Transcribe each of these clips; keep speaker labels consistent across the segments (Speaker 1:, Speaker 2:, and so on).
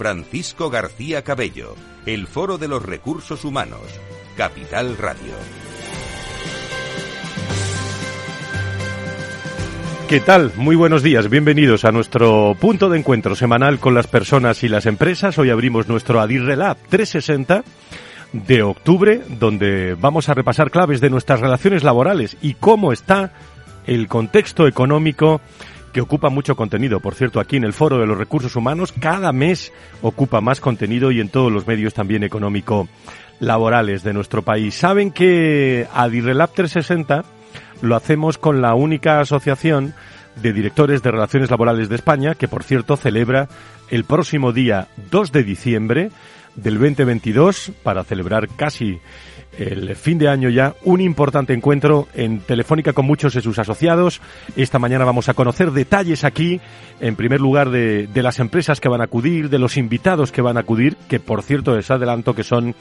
Speaker 1: Francisco García Cabello, el Foro de los Recursos Humanos, Capital Radio.
Speaker 2: ¿Qué tal? Muy buenos días, bienvenidos a nuestro punto de encuentro semanal con las personas y las empresas. Hoy abrimos nuestro Adirre Lab 360 de octubre, donde vamos a repasar claves de nuestras relaciones laborales y cómo está el contexto económico que ocupa mucho contenido. Por cierto, aquí en el Foro de los Recursos Humanos cada mes ocupa más contenido y en todos los medios también económico laborales de nuestro país. Saben que Adirrelab 360 lo hacemos con la única asociación de directores de relaciones laborales de España, que por cierto celebra el próximo día 2 de diciembre del 2022 para celebrar casi el fin de año ya, un importante encuentro en Telefónica con muchos de sus asociados. Esta mañana vamos a conocer detalles aquí, en primer lugar, de, de las empresas que van a acudir, de los invitados que van a acudir, que por cierto les adelanto que son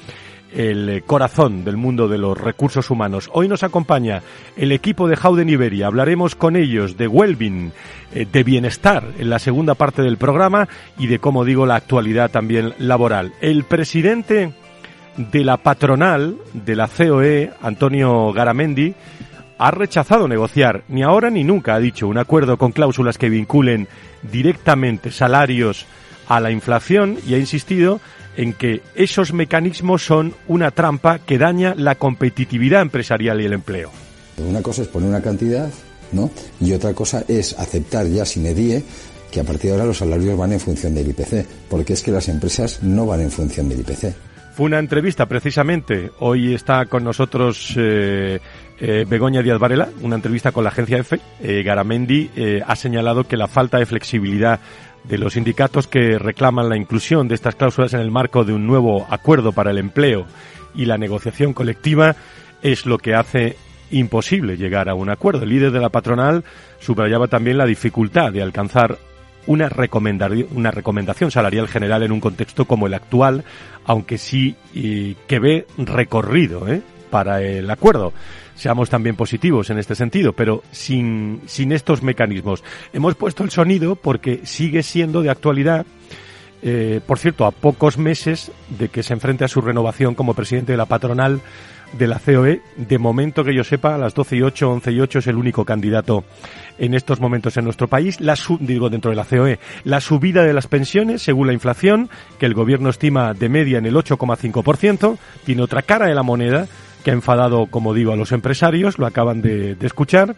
Speaker 2: el corazón del mundo de los recursos humanos. Hoy nos acompaña el equipo de Howden Iberia. Hablaremos con ellos de Wellbeing, eh, de bienestar en la segunda parte del programa y de, como digo, la actualidad también laboral. El presidente de la patronal de la COE, Antonio Garamendi, ha rechazado negociar, ni ahora ni nunca, ha dicho, un acuerdo con cláusulas que vinculen directamente salarios a la inflación y ha insistido en que esos mecanismos son una trampa que daña la competitividad empresarial y el empleo.
Speaker 3: Una cosa es poner una cantidad, ¿no? Y otra cosa es aceptar ya sin edie que a partir de ahora los salarios van en función del IPC, porque es que las empresas no van en función del IPC.
Speaker 2: Fue una entrevista precisamente, hoy está con nosotros eh, eh, Begoña Díaz Varela, una entrevista con la agencia EFE. Eh, Garamendi ha señalado que la falta de flexibilidad de los sindicatos que reclaman la inclusión de estas cláusulas en el marco de un nuevo acuerdo para el empleo y la negociación colectiva es lo que hace imposible llegar a un acuerdo. El líder de la patronal subrayaba también la dificultad de alcanzar una recomendación salarial general en un contexto como el actual, aunque sí que ve recorrido ¿eh? para el acuerdo. Seamos también positivos en este sentido, pero sin, sin estos mecanismos. Hemos puesto el sonido porque sigue siendo de actualidad eh, por cierto, a pocos meses de que se enfrente a su renovación como presidente de la patronal de la COE. De momento que yo sepa, a las 12 y 8, 11 y 8 es el único candidato en estos momentos en nuestro país. La digo dentro de la COE, la subida de las pensiones según la inflación, que el gobierno estima de media en el 8,5%, tiene otra cara de la moneda que ha enfadado, como digo, a los empresarios, lo acaban de, de escuchar.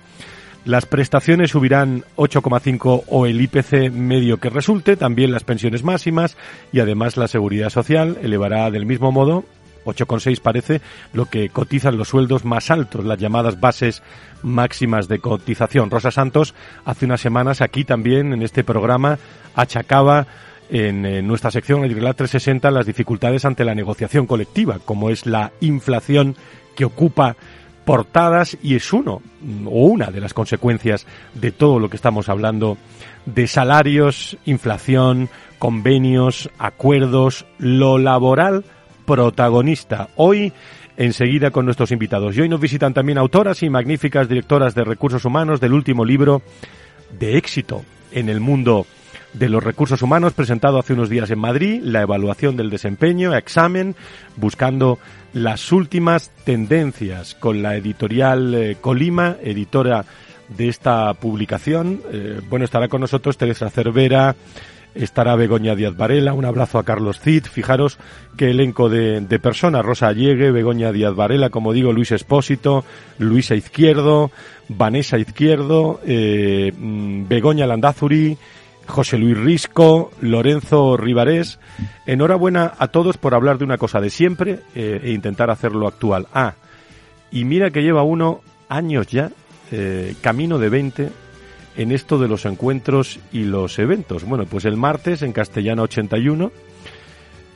Speaker 2: Las prestaciones subirán 8,5 o el IPC medio que resulte, también las pensiones máximas y además la seguridad social elevará del mismo modo 8,6 parece lo que cotizan los sueldos más altos, las llamadas bases máximas de cotización. Rosa Santos hace unas semanas aquí también en este programa achacaba en, nuestra sección Agricultura 360 las dificultades ante la negociación colectiva, como es la inflación que ocupa portadas y es uno o una de las consecuencias de todo lo que estamos hablando de salarios, inflación, convenios, acuerdos, lo laboral protagonista. Hoy enseguida con nuestros invitados. Y hoy nos visitan también autoras y magníficas directoras de recursos humanos del último libro de éxito en el mundo de los recursos humanos presentado hace unos días en Madrid, la evaluación del desempeño, examen, buscando las últimas tendencias con la editorial eh, Colima, editora de esta publicación. Eh, bueno, estará con nosotros Teresa Cervera, estará Begoña Díaz Varela, un abrazo a Carlos Cid, fijaros qué elenco de, de personas, Rosa Allegue, Begoña Díaz Varela, como digo, Luis Espósito, Luisa Izquierdo, Vanessa Izquierdo, eh, mm, Begoña Landazuri, José Luis Risco, Lorenzo Rivarés. Enhorabuena a todos por hablar de una cosa de siempre eh, e intentar hacerlo actual. Ah, y mira que lleva uno años ya, eh, camino de 20, en esto de los encuentros y los eventos. Bueno, pues el martes en Castellano 81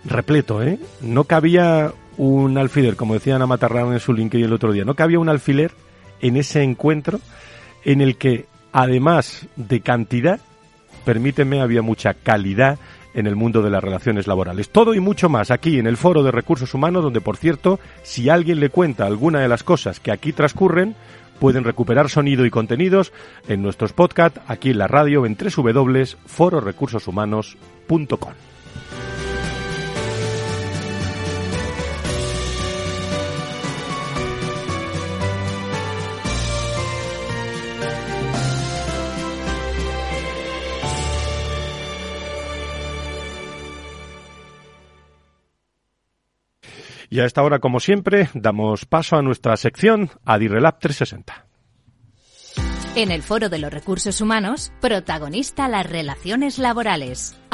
Speaker 2: repleto, ¿eh? No cabía un alfiler, como decía Ana Matarrán en su LinkedIn el otro día, no cabía un alfiler en ese encuentro en el que, además de cantidad, permíteme, había mucha calidad en el mundo de las relaciones laborales. Todo y mucho más aquí en el Foro de Recursos Humanos, donde, por cierto, si alguien le cuenta alguna de las cosas que aquí transcurren, pueden recuperar sonido y contenidos en nuestros podcasts, aquí en la radio, en www.fororecursoshumanos.com. Y a esta hora, como siempre, damos paso a nuestra sección Adirrelab 360.
Speaker 4: En el Foro de los Recursos Humanos, protagonista las relaciones laborales.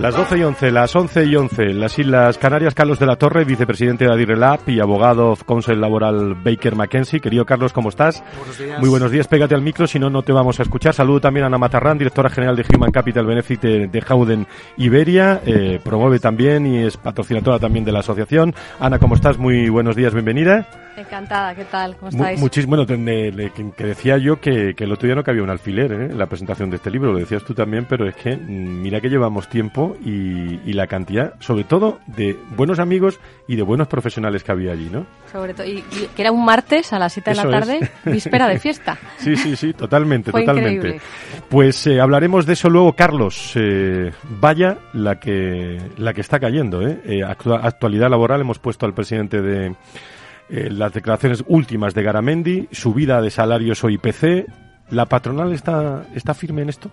Speaker 2: Las 12 y 11, las 11 y 11, las Islas Canarias, Carlos de la Torre, vicepresidente de Adirrelab y abogado of Counsel Laboral Baker McKenzie. Querido Carlos, ¿cómo estás?
Speaker 5: Buenos días.
Speaker 2: Muy buenos días, pégate al micro, si no, no te vamos a escuchar. Saludo también a Ana Matarrán, directora general de Human Capital Benefit de, de Howden Iberia. Eh, promueve también y es patrocinadora también de la asociación. Ana, ¿cómo estás? Muy buenos días, bienvenida.
Speaker 6: Encantada, ¿qué tal? ¿Cómo estáis?
Speaker 2: Muchísimo, bueno, te- le- le- que decía yo que, que el otro día no cabía un alfiler ¿eh? en la presentación de este libro, lo decías tú también, pero es que mm, mira que llevamos tiempo y, y la cantidad, sobre todo, de buenos amigos y de buenos profesionales que había allí, ¿no?
Speaker 6: Sobre todo, y, y que era un martes a las 7 de la
Speaker 2: Eso es.
Speaker 6: tarde, víspera de fiesta.
Speaker 2: Sí, sí, sí, totalmente,
Speaker 6: Fue
Speaker 2: totalmente.
Speaker 6: increíble.
Speaker 2: Pues eh, hablaremos de eso luego, Carlos. Eh, vaya la que la que está cayendo. ¿eh? Eh, actua- actualidad laboral hemos puesto al presidente de eh, las declaraciones últimas de Garamendi, subida de salarios o IPC. ¿La patronal está, está firme en esto?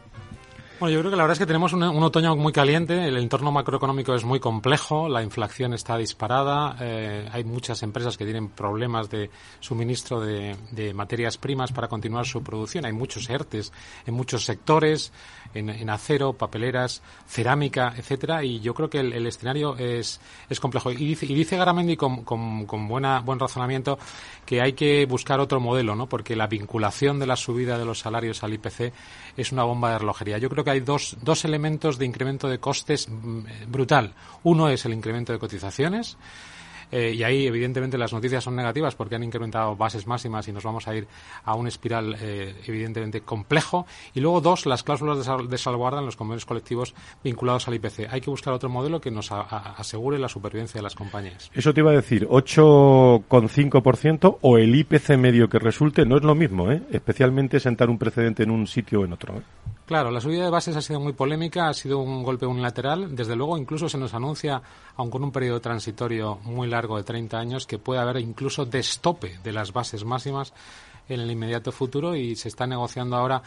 Speaker 5: Bueno, yo creo que la verdad es que tenemos un, otoño muy caliente, el entorno macroeconómico es muy complejo, la inflación está disparada, eh, hay muchas empresas que tienen problemas de suministro de, de materias primas para continuar su producción, hay muchos ERTES en muchos sectores, en, acero, papeleras, cerámica, etcétera, y yo creo que el, el escenario es, es complejo. Y dice, y dice Garamendi con, con, con buena, buen razonamiento que hay que buscar otro modelo, ¿no? Porque la vinculación de la subida de los salarios al IPC es una bomba de relojería. Yo creo que hay dos, dos elementos de incremento de costes mm, brutal. Uno es el incremento de cotizaciones. Eh, y ahí, evidentemente, las noticias son negativas porque han incrementado bases máximas y nos vamos a ir a un espiral, eh, evidentemente, complejo. Y luego, dos, las cláusulas de, sal- de salvaguarda en los convenios colectivos vinculados al IPC. Hay que buscar otro modelo que nos asegure la supervivencia de las compañías.
Speaker 2: Eso te iba a decir, 8,5% o el IPC medio que resulte no es lo mismo, ¿eh? especialmente sentar un precedente en un sitio o en otro. ¿eh?
Speaker 5: Claro, la subida de bases ha sido muy polémica, ha sido un golpe unilateral. Desde luego, incluso se nos anuncia, aun con un periodo transitorio muy largo de 30 años, que puede haber incluso destope de las bases máximas en el inmediato futuro y se está negociando ahora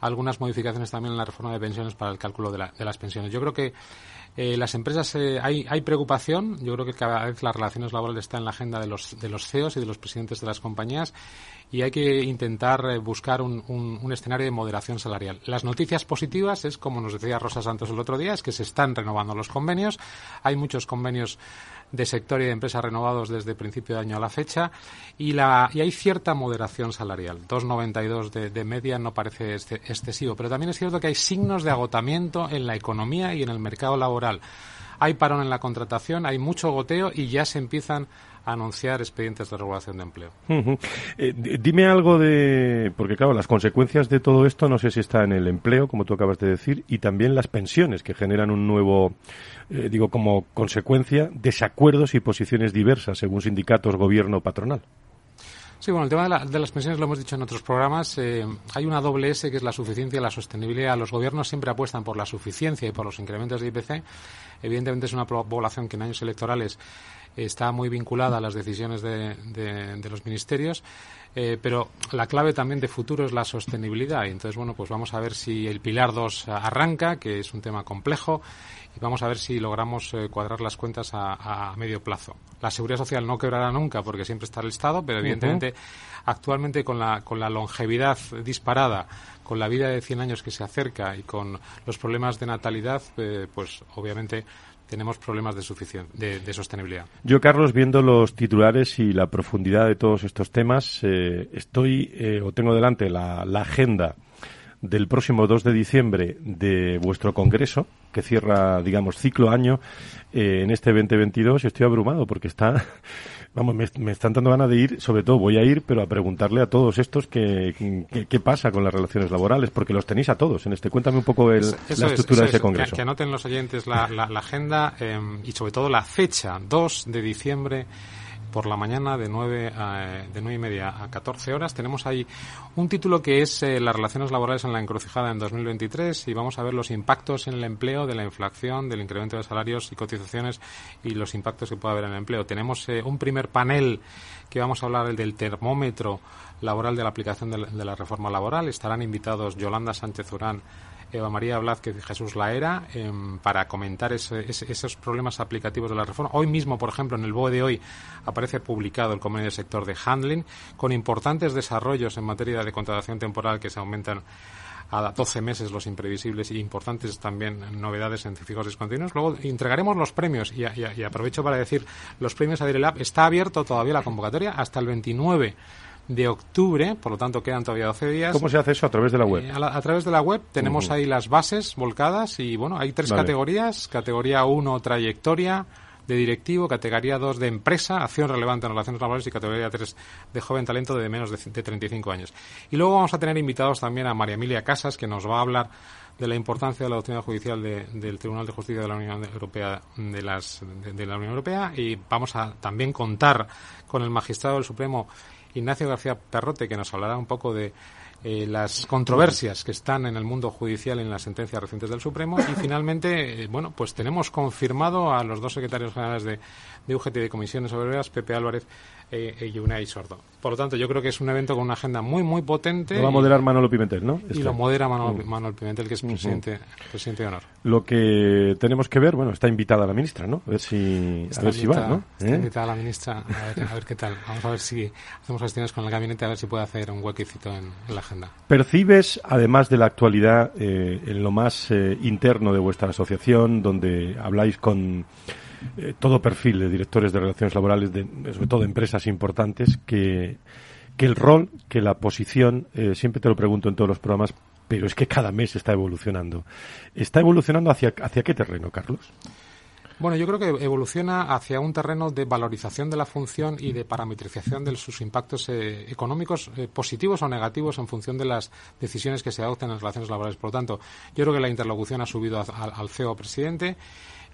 Speaker 5: algunas modificaciones también en la reforma de pensiones para el cálculo de, la- de las pensiones. Yo creo que eh, las empresas eh, hay, hay preocupación. Yo creo que cada vez las relaciones laborales están en la agenda de los, de los CEOs y de los presidentes de las compañías y hay que intentar eh, buscar un, un- un escenario de moderación salarial. Las noticias positivas es, como nos decía Rosa Santos el otro día, es que se están renovando los convenios. Hay muchos convenios de sector y de empresas renovados desde principio de año a la fecha y, la, y hay cierta moderación salarial. 2,92 de, de media no parece exce- excesivo, pero también es cierto que hay signos de agotamiento en la economía y en el mercado laboral. Hay parón en la contratación, hay mucho goteo y ya se empiezan anunciar expedientes de regulación de empleo.
Speaker 2: Eh, dime algo de, porque claro, las consecuencias de todo esto no sé si está en el empleo, como tú acabas de decir, y también las pensiones que generan un nuevo, eh, digo, como consecuencia, desacuerdos y posiciones diversas según sindicatos, gobierno, patronal.
Speaker 5: Sí, bueno, el tema de, la- de las pensiones lo hemos dicho en otros programas. eh, hay una doble S que es la suficiencia y la sostenibilidad. Los gobiernos siempre apuestan por la suficiencia y por los incrementos de IPC. Evidentemente es una población que en años electorales está muy vinculada a las decisiones de, de- de los ministerios. eh, pero la clave también de futuro es la sostenibilidad. Y entonces, bueno, pues vamos a ver si el Pilar 2 arranca, que es un tema complejo, y vamos a ver si logramos eh, cuadrar las cuentas a, a medio plazo. La seguridad social no quebrará nunca porque siempre está el Estado, pero evidentemente actualmente con la, con la longevidad disparada, con la vida de 100 años que se acerca y con los problemas de natalidad, eh, pues obviamente tenemos problemas de, suficien- de, sostenibilidad.
Speaker 2: Yo, Carlos, viendo los titulares y la profundidad de todos estos temas, eh, estoy eh, o tengo delante la, la agenda del próximo 2 de diciembre de vuestro congreso, que cierra, digamos, ciclo año eh, en este 2022 y estoy abrumado porque está, vamos, me, me están dando ganas de ir, sobre todo voy a ir, pero a preguntarle a todos estos qué qué- qué pasa con las relaciones laborales, porque los tenéis a todos en este. Cuéntame un poco el- la
Speaker 5: es,
Speaker 2: estructura de ese
Speaker 5: es.
Speaker 2: congreso.
Speaker 5: Que, que anoten los oyentes la, la- la agenda eh, y sobre todo la fecha, 2 de diciembre por la mañana de 9, a, de 9 y media a 14 horas. Tenemos ahí un título que es eh, las relaciones laborales en la encrucijada en 2023 y vamos a ver los impactos en el empleo de la inflación, del incremento de salarios y cotizaciones y los impactos que puede haber en el empleo. Tenemos eh, un primer panel que vamos a hablar el del termómetro laboral de la aplicación de la, de la reforma laboral. Estarán invitados Yolanda Sánchez Urán Eva María Blázquez y Jesús Laera em, para comentar ese- ese- esos problemas aplicativos de la reforma. Hoy mismo, por ejemplo, en el BOE de hoy aparece publicado el convenio del sector de handling con importantes desarrollos en materia de contratación temporal que se aumentan a 12 meses los imprevisibles y importantes también novedades en fijos discontinuos. Luego entregaremos los premios y, a- y a- aprovecho para decir, los premios Adirelab está abierto todavía la convocatoria hasta el 29 de octubre, por lo tanto quedan todavía 12 días.
Speaker 2: ¿Cómo se hace eso a través de la web?
Speaker 5: Eh, a, la- a través de la web tenemos ahí las bases volcadas y bueno, hay tres
Speaker 2: Vale.
Speaker 5: categorías. Categoría 1, trayectoria de directivo, categoría 2 de empresa, acción relevante en relaciones laborales y categoría 3 de joven talento de menos de, de 35 años. Y luego vamos a tener invitados también a María Emilia Casas, que nos va a hablar de la importancia de la doctrina judicial de- del Tribunal de Justicia de la Unión Europea de, las, de, de la Unión Europea y vamos a también contar con el magistrado del Supremo Ignacio García Perrote que nos hablará un poco de eh, las controversias que están en el mundo judicial en las sentencias recientes del Supremo. Y finalmente eh, bueno pues tenemos confirmado a los dos secretarios generales de, de UGT de Comisiones Obreras Pepe Álvarez eh, y Unai Sordo por lo tanto yo creo que es un evento con una agenda muy muy potente
Speaker 2: Lo va a moderar Manolo Pimentel, ¿no?
Speaker 5: y,
Speaker 2: Este.
Speaker 5: lo modera Manuel,
Speaker 2: Mm.
Speaker 5: Pimentel que es presidente, presidente de honor
Speaker 2: Lo que tenemos que ver, bueno, está invitada la ministra, ¿no? A ver si, a ver si va, ¿no?
Speaker 5: está
Speaker 2: ¿Eh?
Speaker 5: invitada la ministra a ver, a ver qué tal. Vamos a ver si hacemos gestiones con el gabinete a ver si puede hacer un huequecito en, en la agenda.
Speaker 2: ¿Percibes, además de la actualidad, eh, en lo más eh, interno de vuestra asociación, donde habláis con eh, todo perfil de directores de relaciones laborales, de, sobre todo de empresas importantes, que, que el rol, que la posición, eh, siempre te lo pregunto en todos los programas, pero es que cada mes está evolucionando. ¿Está evolucionando hacia, hacia qué terreno, Carlos?
Speaker 5: Bueno, yo creo que evoluciona hacia un terreno de valorización de la función y de parametrización de sus impactos eh, económicos eh, positivos o negativos en función de las decisiones que se adopten en relaciones laborales. Por lo tanto, yo creo que la interlocución ha subido al CEO presidente,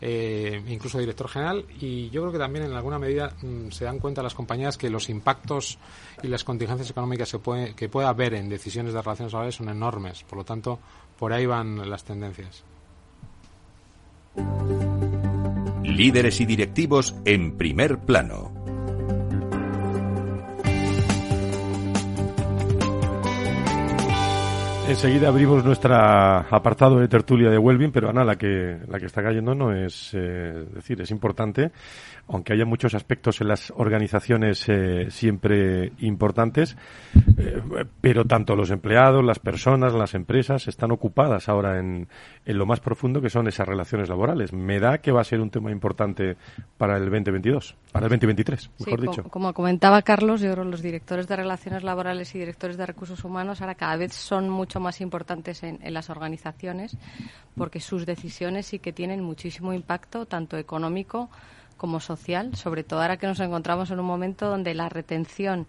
Speaker 5: eh, incluso director general, y yo creo que también en alguna medida mm, se dan cuenta las compañías que los impactos y las contingencias económicas se puede- que pueda haber en decisiones de relaciones laborales son enormes. Por lo tanto, por ahí van las tendencias.
Speaker 1: Líderes y directivos en primer plano.
Speaker 2: Enseguida abrimos nuestro apartado de tertulia de Wellbeing, pero Ana, la que, la que está cayendo no es, eh, decir, es importante, aunque haya muchos aspectos en las organizaciones eh, siempre importantes, eh, pero tanto los empleados, las personas, las empresas están ocupadas ahora en, en lo más profundo que son esas relaciones laborales. Me da que va a ser un tema importante para el 2022, para el 2023,
Speaker 6: Sí,
Speaker 2: mejor dicho.
Speaker 6: como comentaba Carlos, yo creo que los directores de relaciones laborales y directores de recursos humanos ahora cada vez son mucho más importantes en, en las organizaciones porque sus decisiones sí que tienen muchísimo impacto, tanto económico como social, sobre todo ahora que nos encontramos en un momento donde la retención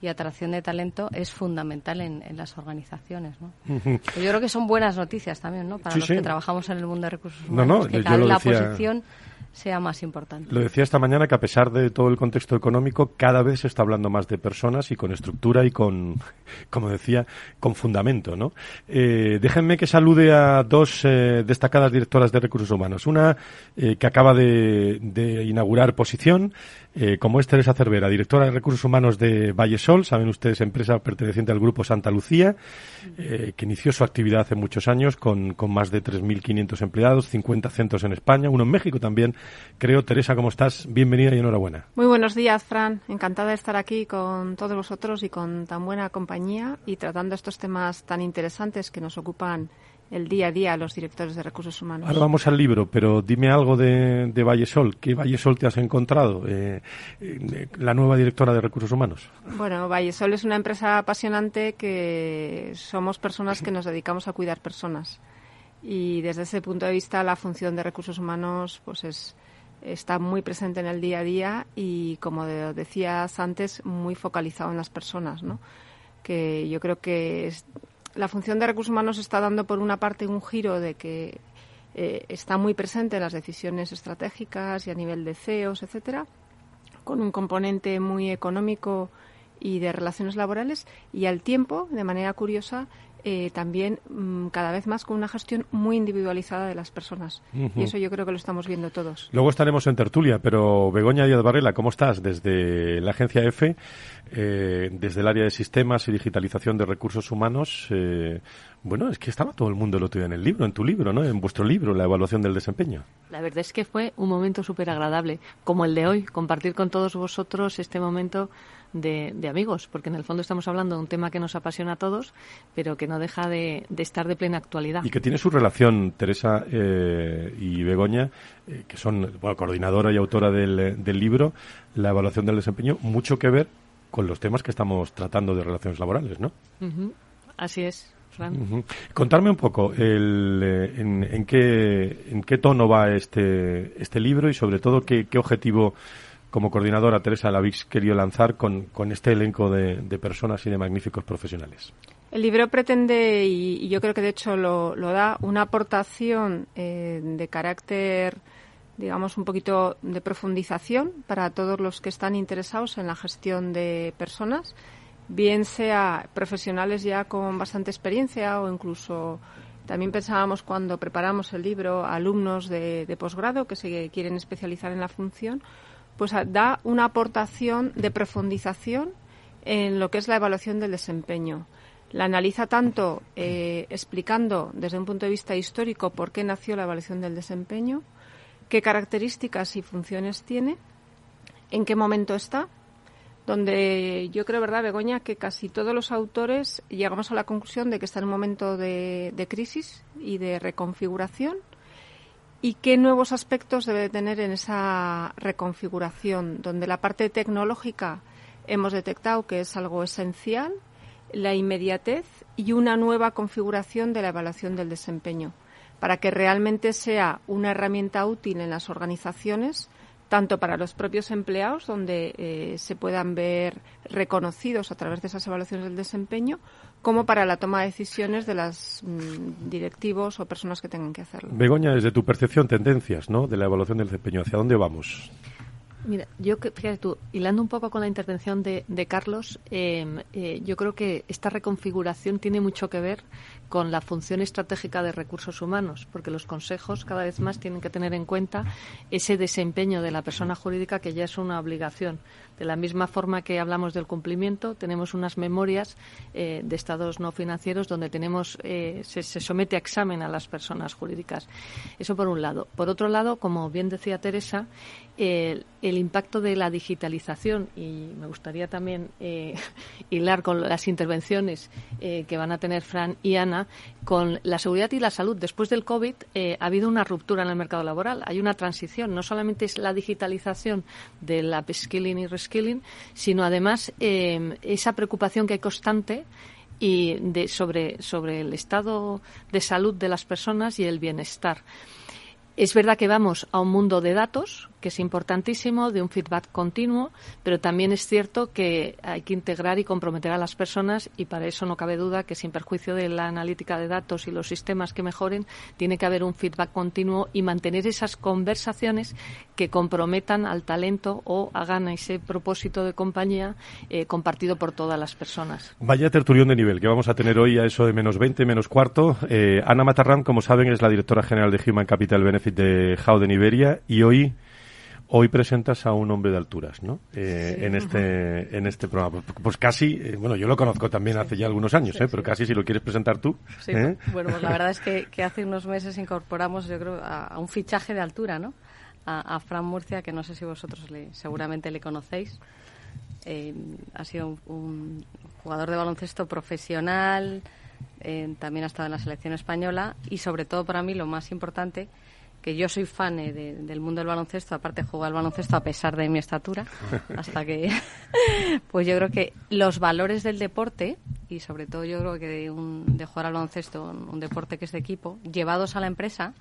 Speaker 6: y atracción de talento es fundamental en, las organizaciones. ¿no? yo creo que son buenas noticias también ¿no? para los que trabajamos en el mundo de recursos humanos, que cada la posición sea más importante.
Speaker 2: Lo decía esta mañana que a pesar de todo el contexto económico, cada vez se está hablando más de personas y con estructura y con, como decía, con fundamento, ¿no? Eh, déjenme que salude a dos eh, destacadas directoras de recursos humanos. Una eh, que acaba de, de inaugurar posición, eh, como es Teresa Cervera, directora de Recursos Humanos de Vallesol, saben ustedes, empresa perteneciente al Grupo Santa Lucía, eh, que inició su actividad hace muchos años con, con más de 3.500 empleados, 50 centros en España, uno en México también. Creo, Teresa, ¿cómo estás? Bienvenida y enhorabuena.
Speaker 7: Muy buenos días, Fran. Encantada de estar aquí con todos vosotros y con tan buena compañía y tratando estos temas tan interesantes que nos ocupan el día a día a los directores de recursos humanos.
Speaker 2: Ahora vamos al libro, pero dime algo de, de Vallesol. ¿Qué Vallesol te has encontrado? Eh, eh, la nueva directora de recursos humanos.
Speaker 7: Bueno, Vallesol es una empresa apasionante que somos personas que nos dedicamos a cuidar personas. Y desde ese punto de vista la función de recursos humanos pues es, está muy presente en el día a día y, como decías antes, muy focalizado en las personas, ¿no? que yo creo que es, la función de recursos humanos está dando, por una parte, un giro de que eh, está muy presente en las decisiones estratégicas y a nivel de CEOs, etcétera, con un componente muy económico y de relaciones laborales, y al tiempo, de manera curiosa, eh, también mm, cada vez más con una gestión muy individualizada de las personas. Y eso yo creo que lo estamos viendo todos.
Speaker 2: Luego estaremos en tertulia, pero Begoña Díaz Barrela, ¿cómo estás? Desde la agencia EFE, eh, desde el área de sistemas y digitalización de recursos humanos. Eh, bueno, es que estaba todo el mundo lo tuyo en el libro, en tu libro, ¿no? En vuestro libro, la evaluación del desempeño.
Speaker 8: La verdad es que fue un momento súper agradable, como el de hoy, compartir con todos vosotros este momento de, amigos, porque en el fondo estamos hablando de un tema que nos apasiona a todos, pero que no deja de, estar de plena actualidad.
Speaker 2: Y que tiene su relación, Teresa eh, y Begoña, eh, que son coordinadora y autora del, del libro, la evaluación del desempeño, mucho que ver con los temas que estamos tratando de relaciones laborales, ¿no?
Speaker 8: Así es.
Speaker 2: Fran. Contarme un poco el, eh, en, qué, en qué tono va este, este libro y sobre todo qué, qué objetivo como coordinadora, Teresa, la habéis lanzar con, con este elenco de, personas y de magníficos profesionales?
Speaker 7: El libro pretende, y, yo creo que de hecho lo, da, una aportación eh, de carácter, digamos, un poquito de profundización para todos los que están interesados en la gestión de personas, bien sea profesionales ya con bastante experiencia o incluso también pensábamos cuando preparamos el libro alumnos de, de posgrado que se quieren especializar en la función pues da una aportación de profundización en lo que es la evaluación del desempeño. La analiza tanto eh, explicando desde un punto de vista histórico por qué nació la evaluación del desempeño, qué características y funciones tiene, en qué momento está, donde yo creo, ¿verdad, Begoña, que casi todos los autores llegamos a la conclusión de que está en un momento de crisis y de reconfiguración y qué nuevos aspectos debe tener en esa reconfiguración, donde la parte tecnológica hemos detectado que es algo esencial, la inmediatez y una nueva configuración de la evaluación del desempeño, para que realmente sea una herramienta útil en las organizaciones, tanto para los propios empleados, donde eh, se puedan ver reconocidos a través de esas evaluaciones del desempeño, como para la toma de decisiones de los mm, directivos o personas que tengan que hacerlo.
Speaker 2: Begoña, desde tu percepción, tendencias ¿no? de la evaluación del desempeño, ¿hacia dónde vamos?
Speaker 8: Mira, yo fíjate tú, hilando un poco con la intervención de, Carlos, em, eh, yo creo que esta reconfiguración tiene mucho que ver con la función estratégica de recursos humanos, porque los consejos cada vez más tienen que tener en cuenta ese desempeño de la persona jurídica que ya es una obligación. De la misma forma que hablamos del cumplimiento, tenemos unas memorias eh, de estados no financieros donde tenemos eh, se, somete a examen a las personas jurídicas. Eso por un lado. Por otro lado, como bien decía Teresa, el, impacto de la digitalización y me gustaría también eh, hilar con las intervenciones que van a tener Fran y Ana con la seguridad y la salud. Después del COVID eh, ha habido una ruptura en el mercado laboral. Hay una transición. No solamente es la digitalización del upskilling y reskilling, sino además eh, esa preocupación que hay constante y sobre, sobre el estado de salud de las personas y el bienestar. Es verdad que vamos a un mundo de datos que es importantísimo, de un feedback continuo, pero también es cierto que hay que integrar y comprometer a las personas y para eso no cabe duda que sin perjuicio de la analítica de datos y los sistemas que mejoren, tiene que haber un feedback continuo y mantener esas conversaciones que comprometan al talento o hagan ese propósito de compañía eh, compartido por todas las personas.
Speaker 2: Vaya tertulión de nivel que vamos a tener hoy a eso de menos 20, menos cuarto. Eh, Ana Matarram, como saben, es la directora general de Human Capital Benefit de Howden Iberia y hoy Hoy presentas a un hombre de alturas, ¿no? Eh, en este en este programa. Pues, pues casi, eh, bueno, yo lo conozco también hace ya algunos años, ¿eh? Pero casi si lo quieres presentar tú.
Speaker 6: Sí, ¿eh? bueno, pues la verdad es que, que, hace unos meses incorporamos, yo creo, a, un fichaje de altura, ¿no? A, a, Fran Murcia, que no sé si vosotros le, seguramente le conocéis. Ha sido un, un, jugador de baloncesto profesional, también ha estado en la selección española y sobre todo para mí lo más importante que yo soy fan eh, de, del mundo del baloncesto, aparte juego al baloncesto a pesar de mi estatura, hasta que, pues yo creo que los valores del deporte, y sobre todo yo creo que de, un, de jugar al baloncesto, un, deporte que es de equipo, llevados a la empresa,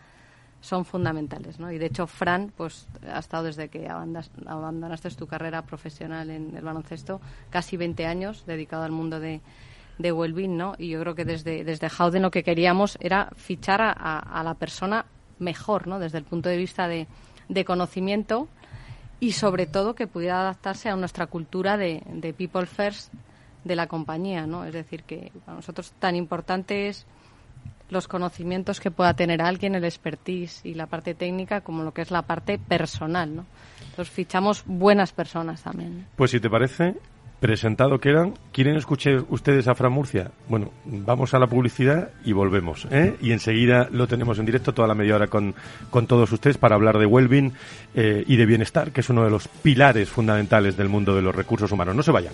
Speaker 6: son fundamentales, ¿no? Y de hecho, Fran, pues ha estado desde que abandonaste tu carrera profesional en el baloncesto, casi 20 años dedicado al mundo de, de Wellbeing, ¿no? Y yo creo que desde, desde Howden lo que queríamos era fichar a, a la persona mejor, ¿no? Desde el punto de vista de, de conocimiento y sobre todo que pudiera adaptarse a nuestra cultura de, de, people first de la compañía, ¿no? Es decir, que para nosotros tan importante es los conocimientos que pueda tener alguien, el expertise y la parte técnica, como lo que es la parte personal, ¿no? Entonces fichamos buenas personas también.
Speaker 2: Pues si te parece, presentado quedan. ¿Quieren escuchar ustedes a Fran Murcia? Bueno, vamos a la publicidad y volvemos. ¿eh? Y enseguida lo tenemos en directo toda la media hora con, con todos ustedes para hablar de Wellbeing eh, y de bienestar, que es uno de los pilares fundamentales del mundo de los recursos humanos. No se vayan.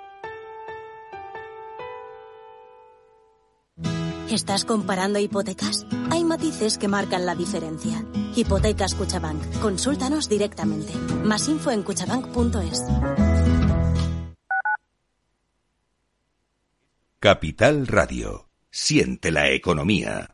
Speaker 9: ¿Estás comparando hipotecas? Hay matices que marcan la diferencia. Hipotecas Cuchabank. Consúltanos directamente. Más info en cuchabank.es.
Speaker 1: Capital Radio. Siente la economía.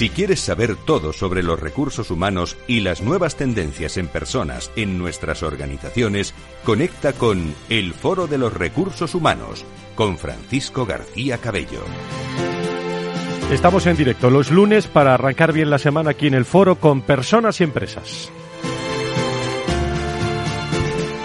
Speaker 1: Si quieres saber todo sobre los recursos humanos y las nuevas tendencias en personas en nuestras organizaciones, conecta con El Foro de los Recursos Humanos con Francisco García Cabello.
Speaker 2: Estamos en directo los lunes para arrancar bien la semana aquí en el foro con personas y empresas.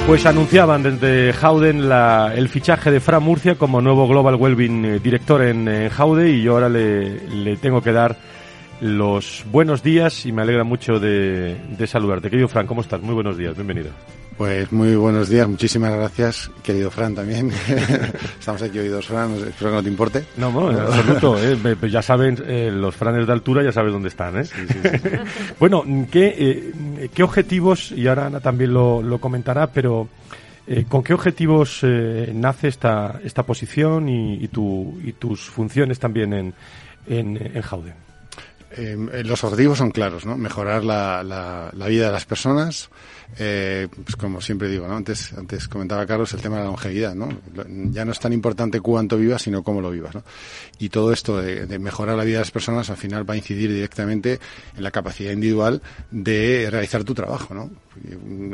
Speaker 2: Pues anunciaban desde Howden el fichaje de Fran Murcia como nuevo Global Wellbeing eh, Director en, en y yo ahora le tengo que dar los buenos días y me alegra mucho de, de saludarte. Querido Fran, ¿cómo estás? Muy buenos días, bienvenido.
Speaker 10: Pues muy buenos días, muchísimas gracias, querido Fran también. Estamos aquí hoy dos Fran, espero que no te importe.
Speaker 2: No, no, en absoluto. Eh, pues ya saben, eh, los Franes de altura ya sabes dónde están. ¿eh? Sí, sí, sí. bueno, ¿qué, eh, ¿qué objetivos, y ahora Ana también lo, lo comentará, pero eh, ¿con qué objetivos eh, nace esta, esta posición y, y, tu, y tus funciones también en, en, en Howden?
Speaker 10: Eh, los objetivos son claros, ¿no? Mejorar la, la, la vida de las personas. Eh, pues como siempre digo, ¿no? Antes, antes comentaba Carlos el tema de la longevidad, ¿no? Ya no es tan importante cuánto vivas, sino cómo lo vivas, ¿no? Y todo esto de, de, mejorar la vida de las personas al final va a incidir directamente en la capacidad individual de realizar tu trabajo, ¿no?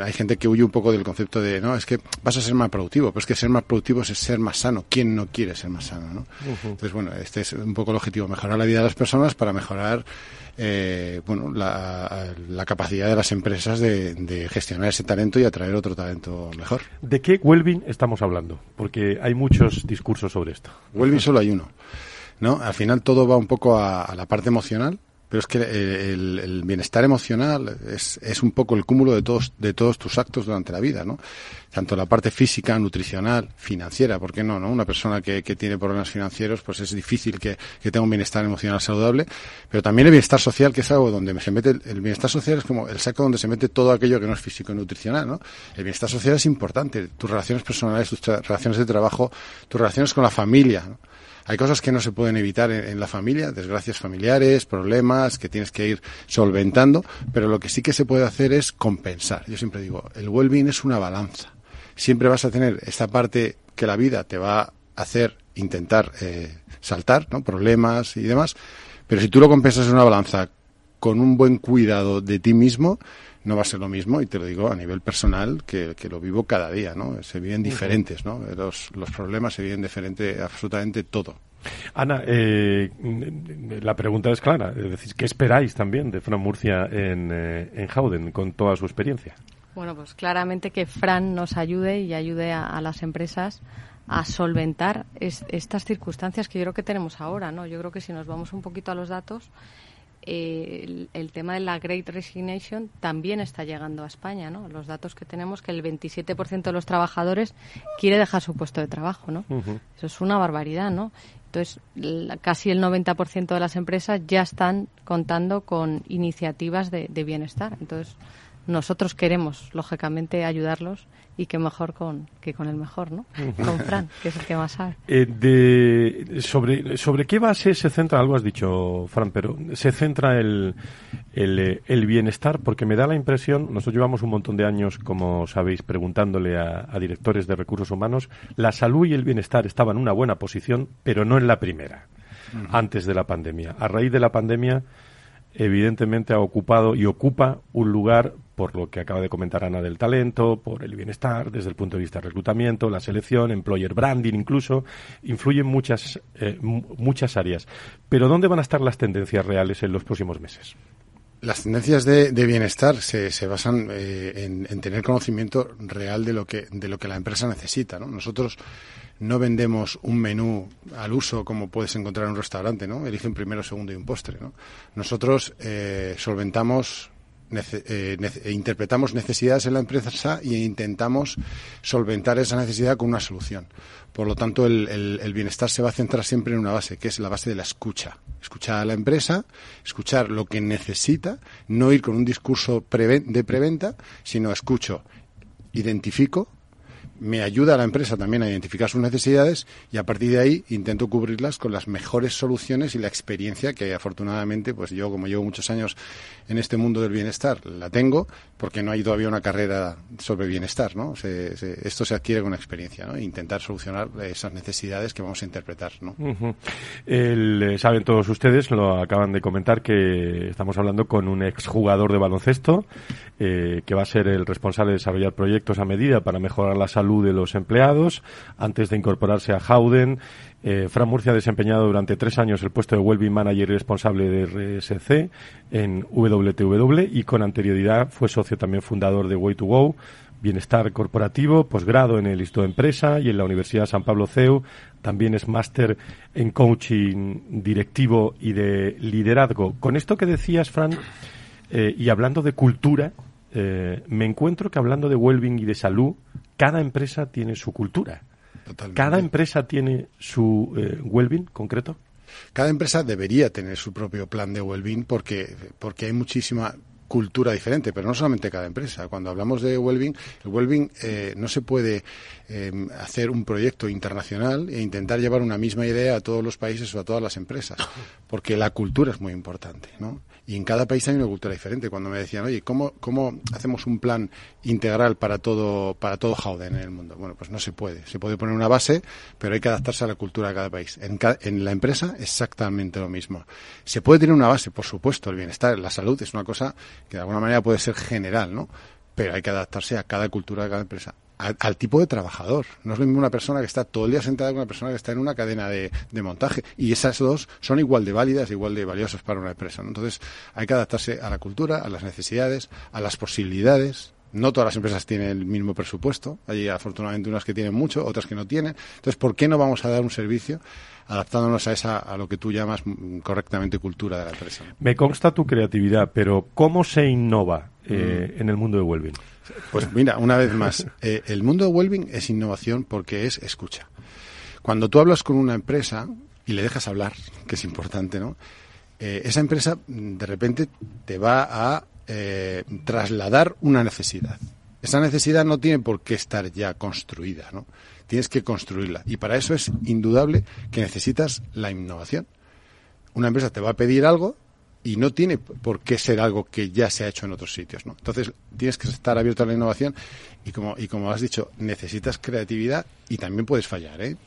Speaker 10: Hay gente que huye un poco del concepto de, no, es que vas a ser más productivo, pero es que ser más productivo es ser más sano. ¿Quién no quiere ser más sano, no? Uh -huh. Entonces, bueno, este es un poco el objetivo, mejorar la vida de las personas para mejorar eh, bueno, la, la, capacidad de las empresas de, de, gestionar ese talento y atraer otro talento mejor.
Speaker 2: ¿De qué Wellbeing estamos hablando? Porque hay muchos discursos sobre esto.
Speaker 10: Wellbeing solo hay uno. ¿no? Al final todo va un poco a, a la parte emocional, pero es que el, el bienestar emocional es, es, un poco el cúmulo de todos, de todos tus actos durante la vida, ¿no? Tanto la parte física, nutricional, financiera, ¿por qué no? no? Una persona que, que tiene problemas financieros, pues es difícil que, que, tenga un bienestar emocional saludable, pero también el bienestar social, que es algo donde se mete, el bienestar social es como el saco donde se mete todo aquello que no es físico y nutricional, ¿no? El bienestar social es importante, tus relaciones personales, tus relaciones de trabajo, tus relaciones con la familia, ¿no? Hay cosas que no se pueden evitar en, la familia, desgracias familiares, problemas que tienes que ir solventando, pero lo que sí que se puede hacer es compensar. Yo siempre digo, el well-being es una balanza. Siempre vas a tener esta parte que la vida te va a hacer intentar eh, saltar, ¿no? problemas y demás, pero si tú lo compensas en una balanza con un buen cuidado de ti mismo, no va a ser lo mismo, y te lo digo a nivel personal, que, que lo vivo cada día, ¿no? Se viven diferentes, ¿no? Los, los problemas se viven diferente absolutamente todo.
Speaker 2: Ana, eh, la pregunta es clara, es decir, ¿qué esperáis también de Fran Murcia en, eh, en Howden con toda su experiencia?
Speaker 6: Bueno, pues claramente que Fran nos ayude y ayude a, a las empresas a solventar es, estas circunstancias que yo creo que tenemos ahora, ¿no? Yo creo que si nos vamos un poquito a los datos, eh, el, el, tema de la Great Resignation también está llegando a España, ¿no? Los datos que tenemos que el 27% de los trabajadores quiere dejar su puesto de trabajo, ¿no? Uh -huh. Eso es una barbaridad, ¿no? Entonces, la, casi el 90% de las empresas ya están contando con iniciativas de, de bienestar. Entonces, nosotros queremos, lógicamente, ayudarlos y que mejor con, que con el mejor, ¿no? Con Fran, que es el que más sabe.
Speaker 2: Eh, de, sobre, ¿Sobre qué base se centra, algo has dicho, Fran, pero se centra el, el, el, bienestar? Porque me da la impresión, nosotros llevamos un montón de años, como sabéis, preguntándole a, a directores de recursos humanos, la salud y el bienestar estaban en una buena posición, pero no en la primera, uh -huh. antes de la pandemia. A raíz de la pandemia evidentemente ha ocupado y ocupa un lugar por lo que acaba de comentar Ana del talento, por el bienestar, desde el punto de vista de reclutamiento, la selección, employer branding incluso, influyen muchas, eh, muchas áreas. Pero ¿dónde van a estar las tendencias reales en los próximos meses?
Speaker 10: Las tendencias de, de bienestar se, se basan eh, en, en, tener conocimiento real de lo que, de lo que la empresa necesita. ¿no? Nosotros no vendemos un menú al uso como puedes encontrar en un restaurante, ¿no? Elige un primero, segundo y un postre, ¿no? Nosotros eh, solventamos Nece eh, nece interpretamos necesidades en la empresa e intentamos solventar esa necesidad con una solución. Por lo tanto, el, el, el, bienestar se va a centrar siempre en una base, que es la base de la escucha. Escuchar a la empresa, escuchar lo que necesita, no ir con un discurso de preventa, sino escucho, identifico, me ayuda a la empresa también a identificar sus necesidades y a partir de ahí intento cubrirlas con las mejores soluciones y la experiencia que afortunadamente, pues yo como llevo muchos años en este mundo del bienestar, la tengo porque no hay todavía una carrera sobre bienestar, ¿no? esto se adquiere con experiencia, ¿no? E intentar solucionar esas necesidades que vamos a interpretar, ¿no?
Speaker 2: Eh, saben todos ustedes, lo acaban de comentar, que estamos hablando con un exjugador de baloncesto eh, que va a ser el responsable de desarrollar proyectos a medida para mejorar la salud de los empleados. Antes de incorporarse a Howden, eh, Fran Murcia ha desempeñado durante tres años el puesto de Wellbeing Manager y responsable de RSC en WTW y con anterioridad fue socio también fundador de Way2Go, Bienestar Corporativo, posgrado en el Instituto de Empresa y en la Universidad San Pablo CEU. También es máster en coaching directivo y de liderazgo. Con esto que decías, Fran, eh, y hablando de cultura, eh, me encuentro que hablando de well-being y de salud, cada empresa tiene su cultura. Cada empresa tiene su eh, well-being concreto.
Speaker 10: Cada empresa debería tener su propio plan de well-being porque, porque hay muchísima cultura diferente, pero no solamente cada empresa. Cuando hablamos de Wellbeing, el Wellbeing eh, no se puede eh, hacer un proyecto internacional e intentar llevar una misma idea a todos los países o a todas las empresas, porque la cultura es muy importante, ¿no? Y en cada país hay una cultura diferente. Cuando me decían, oye, ¿cómo, cómo hacemos un plan integral para todo, para todo Howden en el mundo? Bueno, pues no se puede. Se puede poner una base, pero hay que adaptarse a la cultura de cada país. En, en la empresa, exactamente lo mismo. Se puede tener una base, por supuesto, el bienestar, la salud es una cosa que de alguna manera puede ser general, ¿no? Pero hay que adaptarse a cada cultura de cada empresa al, tipo de trabajador. No es lo mismo una persona que está todo el día sentada que una persona que está en una cadena de, montaje. Y esas dos son igual de válidas, igual de valiosas para una empresa. Entonces, hay que adaptarse a la cultura, a las necesidades, a las posibilidades. No todas las empresas tienen el mismo presupuesto. Hay afortunadamente unas que tienen mucho, otras que no tienen. Entonces, ¿por qué no vamos a dar un servicio adaptándonos a esa a lo que tú llamas mm, correctamente cultura de la empresa?
Speaker 2: Me consta tu creatividad, pero ¿cómo se innova eh, mm. en el mundo de Wellbeing?
Speaker 10: Pues mira, una vez más, eh, el mundo de Wellbeing es innovación porque es escucha. Cuando tú hablas con una empresa y le dejas hablar, que es importante, ¿no? Eh, esa empresa mm, de repente te va a eh, trasladar una necesidad. Esa necesidad no tiene por qué estar ya construida, ¿no? Tienes que construirla. Y para eso es indudable que necesitas la innovación. Una empresa te va a pedir algo y no tiene por qué ser algo que ya se ha hecho en otros sitios, ¿no? Entonces tienes que estar abierto a la innovación y como y como has dicho necesitas creatividad y también puedes fallar, ¿eh?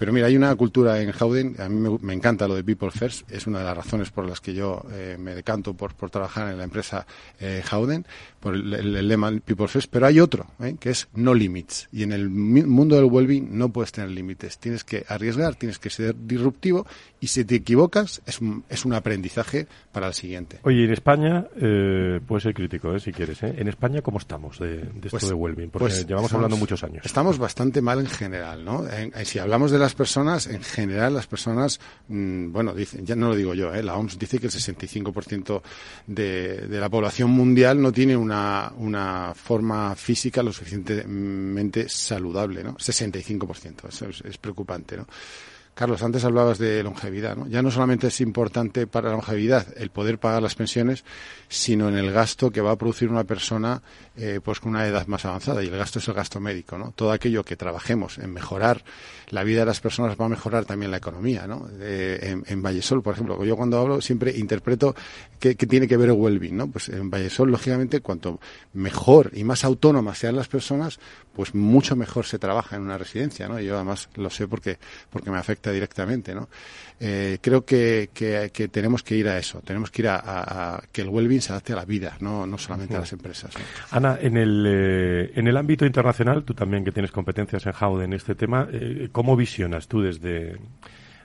Speaker 10: Pero mira, hay una cultura en Howden, a mí me, encanta lo de People First, es una de las razones por las que yo eh, me decanto por, por, trabajar en la empresa eh, Howden, por el, lema People First, pero hay otro, ¿eh? que es no limits. Y en el mundo del well-being no puedes tener límites, tienes que arriesgar, tienes que ser disruptivo y si te equivocas es un, es un aprendizaje para el siguiente.
Speaker 2: Oye, en España, eh, puedes ser crítico, eh, si quieres, ¿eh? En España, ¿cómo estamos de, de esto pues, de well-being? Porque pues llevamos hablando muchos años.
Speaker 10: Estamos bastante mal en general, ¿no? si hablamos de las personas, en general las personas, mm, bueno, dicen, ya no lo digo yo, ¿eh? la OMS dice que el 65% de, de la población mundial no tiene una, una forma física lo suficientemente saludable, ¿no? 65%, eso es, es preocupante, ¿no? Carlos, antes hablabas de longevidad, ¿no? Ya no solamente es importante para la longevidad el poder pagar las pensiones, sino en el gasto que va a producir una persona eh, pues con una edad más avanzada y el gasto es el gasto médico, ¿no? Todo aquello que trabajemos en mejorar la vida de las personas va a mejorar también la economía, ¿no? en, en, Vallesol, por ejemplo, yo cuando hablo siempre interpreto que, tiene que ver el well-being, ¿no? Pues en Vallesol, lógicamente, cuanto mejor y más autónomas sean las personas, pues mucho mejor se trabaja en una residencia, ¿no? Yo además lo sé porque, porque me afecta directamente, ¿no? Eh, creo que, que, tenemos que ir a eso, tenemos que ir a, que el well-being se adapte a la vida, no, no solamente a las empresas.
Speaker 2: Ana, en el, eh, en el ámbito internacional, tú también que tienes competencias en Howden en este tema, eh, ¿cómo visionas tú desde,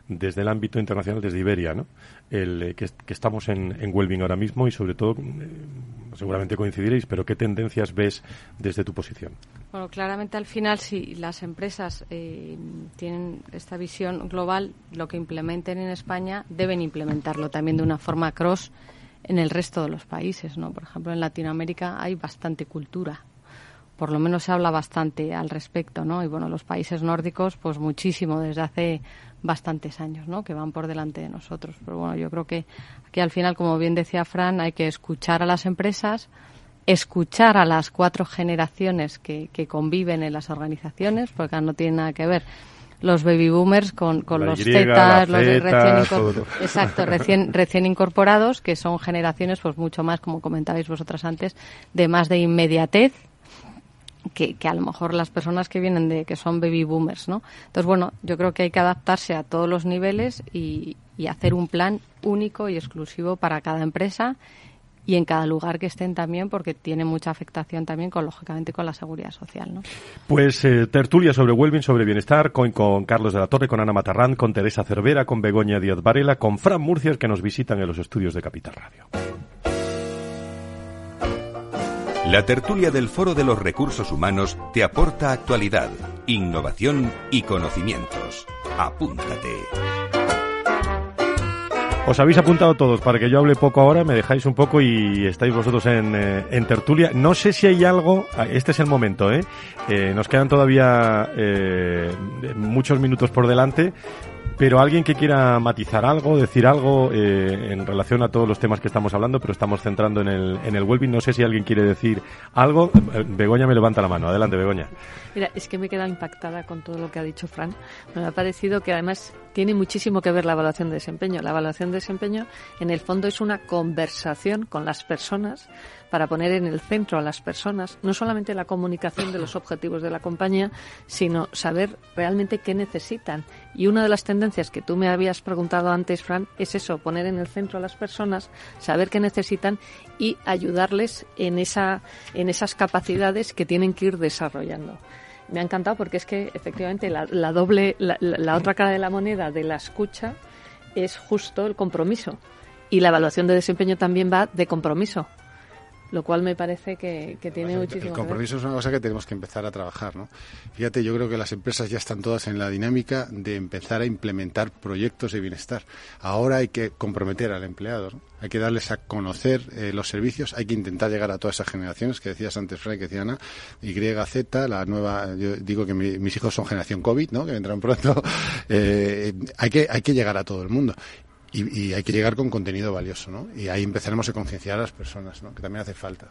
Speaker 2: desde el ámbito internacional, desde Iberia, ¿no? El, eh, que, estamos en, en Wellbeing ahora mismo y sobre todo, eh, seguramente coincidiréis, pero ¿qué tendencias ves desde tu posición?
Speaker 6: Bueno, claramente al final, si las empresas eh, tienen esta visión global, lo que implementen en España deben implementarlo también de una forma cross en el resto de los países, ¿no? Por ejemplo, en Latinoamérica hay bastante cultura por lo menos se habla bastante al respecto, ¿no? Y bueno, los países nórdicos, pues muchísimo desde hace bastantes años, ¿no? Que van por delante de nosotros. Pero bueno, yo creo que aquí al final, como bien decía Fran, hay que escuchar a las empresas, escuchar a las cuatro generaciones que, que conviven en las organizaciones, porque no tiene nada que ver los baby boomers con, con los zetas, los recién, exacto, recién, recién incorporados, que son generaciones pues mucho más, como comentabais vosotras antes, de más de inmediatez, que, a lo mejor las personas que vienen de que son baby boomers, ¿no? Entonces, bueno, yo creo que hay que adaptarse a todos los niveles y, y hacer un plan único y exclusivo para cada empresa y en cada lugar que estén también, porque tiene mucha afectación también, con, lógicamente, con la seguridad social. ¿no?
Speaker 2: Pues eh, tertulia sobre Wellbeing, sobre bienestar, con, con, Carlos de la Torre, con Ana Matarrán, con Teresa Cervera, con Begoña Díaz Varela, con Fran Murcias, que nos visitan en los estudios de Capital Radio.
Speaker 1: La tertulia del Foro de los Recursos Humanos te aporta actualidad, innovación y conocimientos. Apúntate.
Speaker 2: Os habéis apuntado todos para que yo hable poco ahora, me dejáis un poco y estáis vosotros en, eh, tertulia. No sé si hay algo, ah, este es el momento, ¿eh? eh nos quedan todavía eh, muchos minutos por delante, pero alguien que quiera matizar algo, decir algo eh, en relación a todos los temas que estamos hablando, pero estamos centrando en el, en el Wellbeing. No sé si alguien quiere decir algo. Begoña me levanta la mano. Adelante, Begoña.
Speaker 8: Mira, es que me he quedado impactada con todo lo que ha dicho Fran. Me ha parecido que además tiene muchísimo que ver la evaluación de desempeño. La evaluación de desempeño, en el fondo, es una conversación con las personas para poner en el centro a las personas, no solamente la comunicación de los objetivos de la compañía, sino saber realmente qué necesitan. Y una de las tendencias que tú me habías preguntado antes, Fran, es eso, poner en el centro a las personas, saber qué necesitan y ayudarles en, esa, en esas capacidades que tienen que ir desarrollando me ha encantado porque es que efectivamente la, doble, la, otra cara de la moneda de la escucha es justo el compromiso. Y la evaluación de desempeño también va de compromiso lo cual me parece que, tiene muchísimo.
Speaker 10: El compromiso es una cosa que tenemos que empezar a trabajar, ¿no? Fíjate, yo creo que las empresas ya están todas en la dinámica de empezar a implementar proyectos de bienestar. Ahora hay que comprometer al empleado, hay que darles a conocer eh, los servicios, hay que intentar llegar a todas esas generaciones que decías antes, Frank, que decía Ana, Y, Z, la nueva, yo digo que mis hijos son generación COVID, ¿no? Que vendrán pronto. Eh, hay que hay que llegar a todo el mundo y, hay que llegar con contenido valioso, ¿no? Y ahí empezaremos a concienciar a las personas, ¿no? Que también hace falta.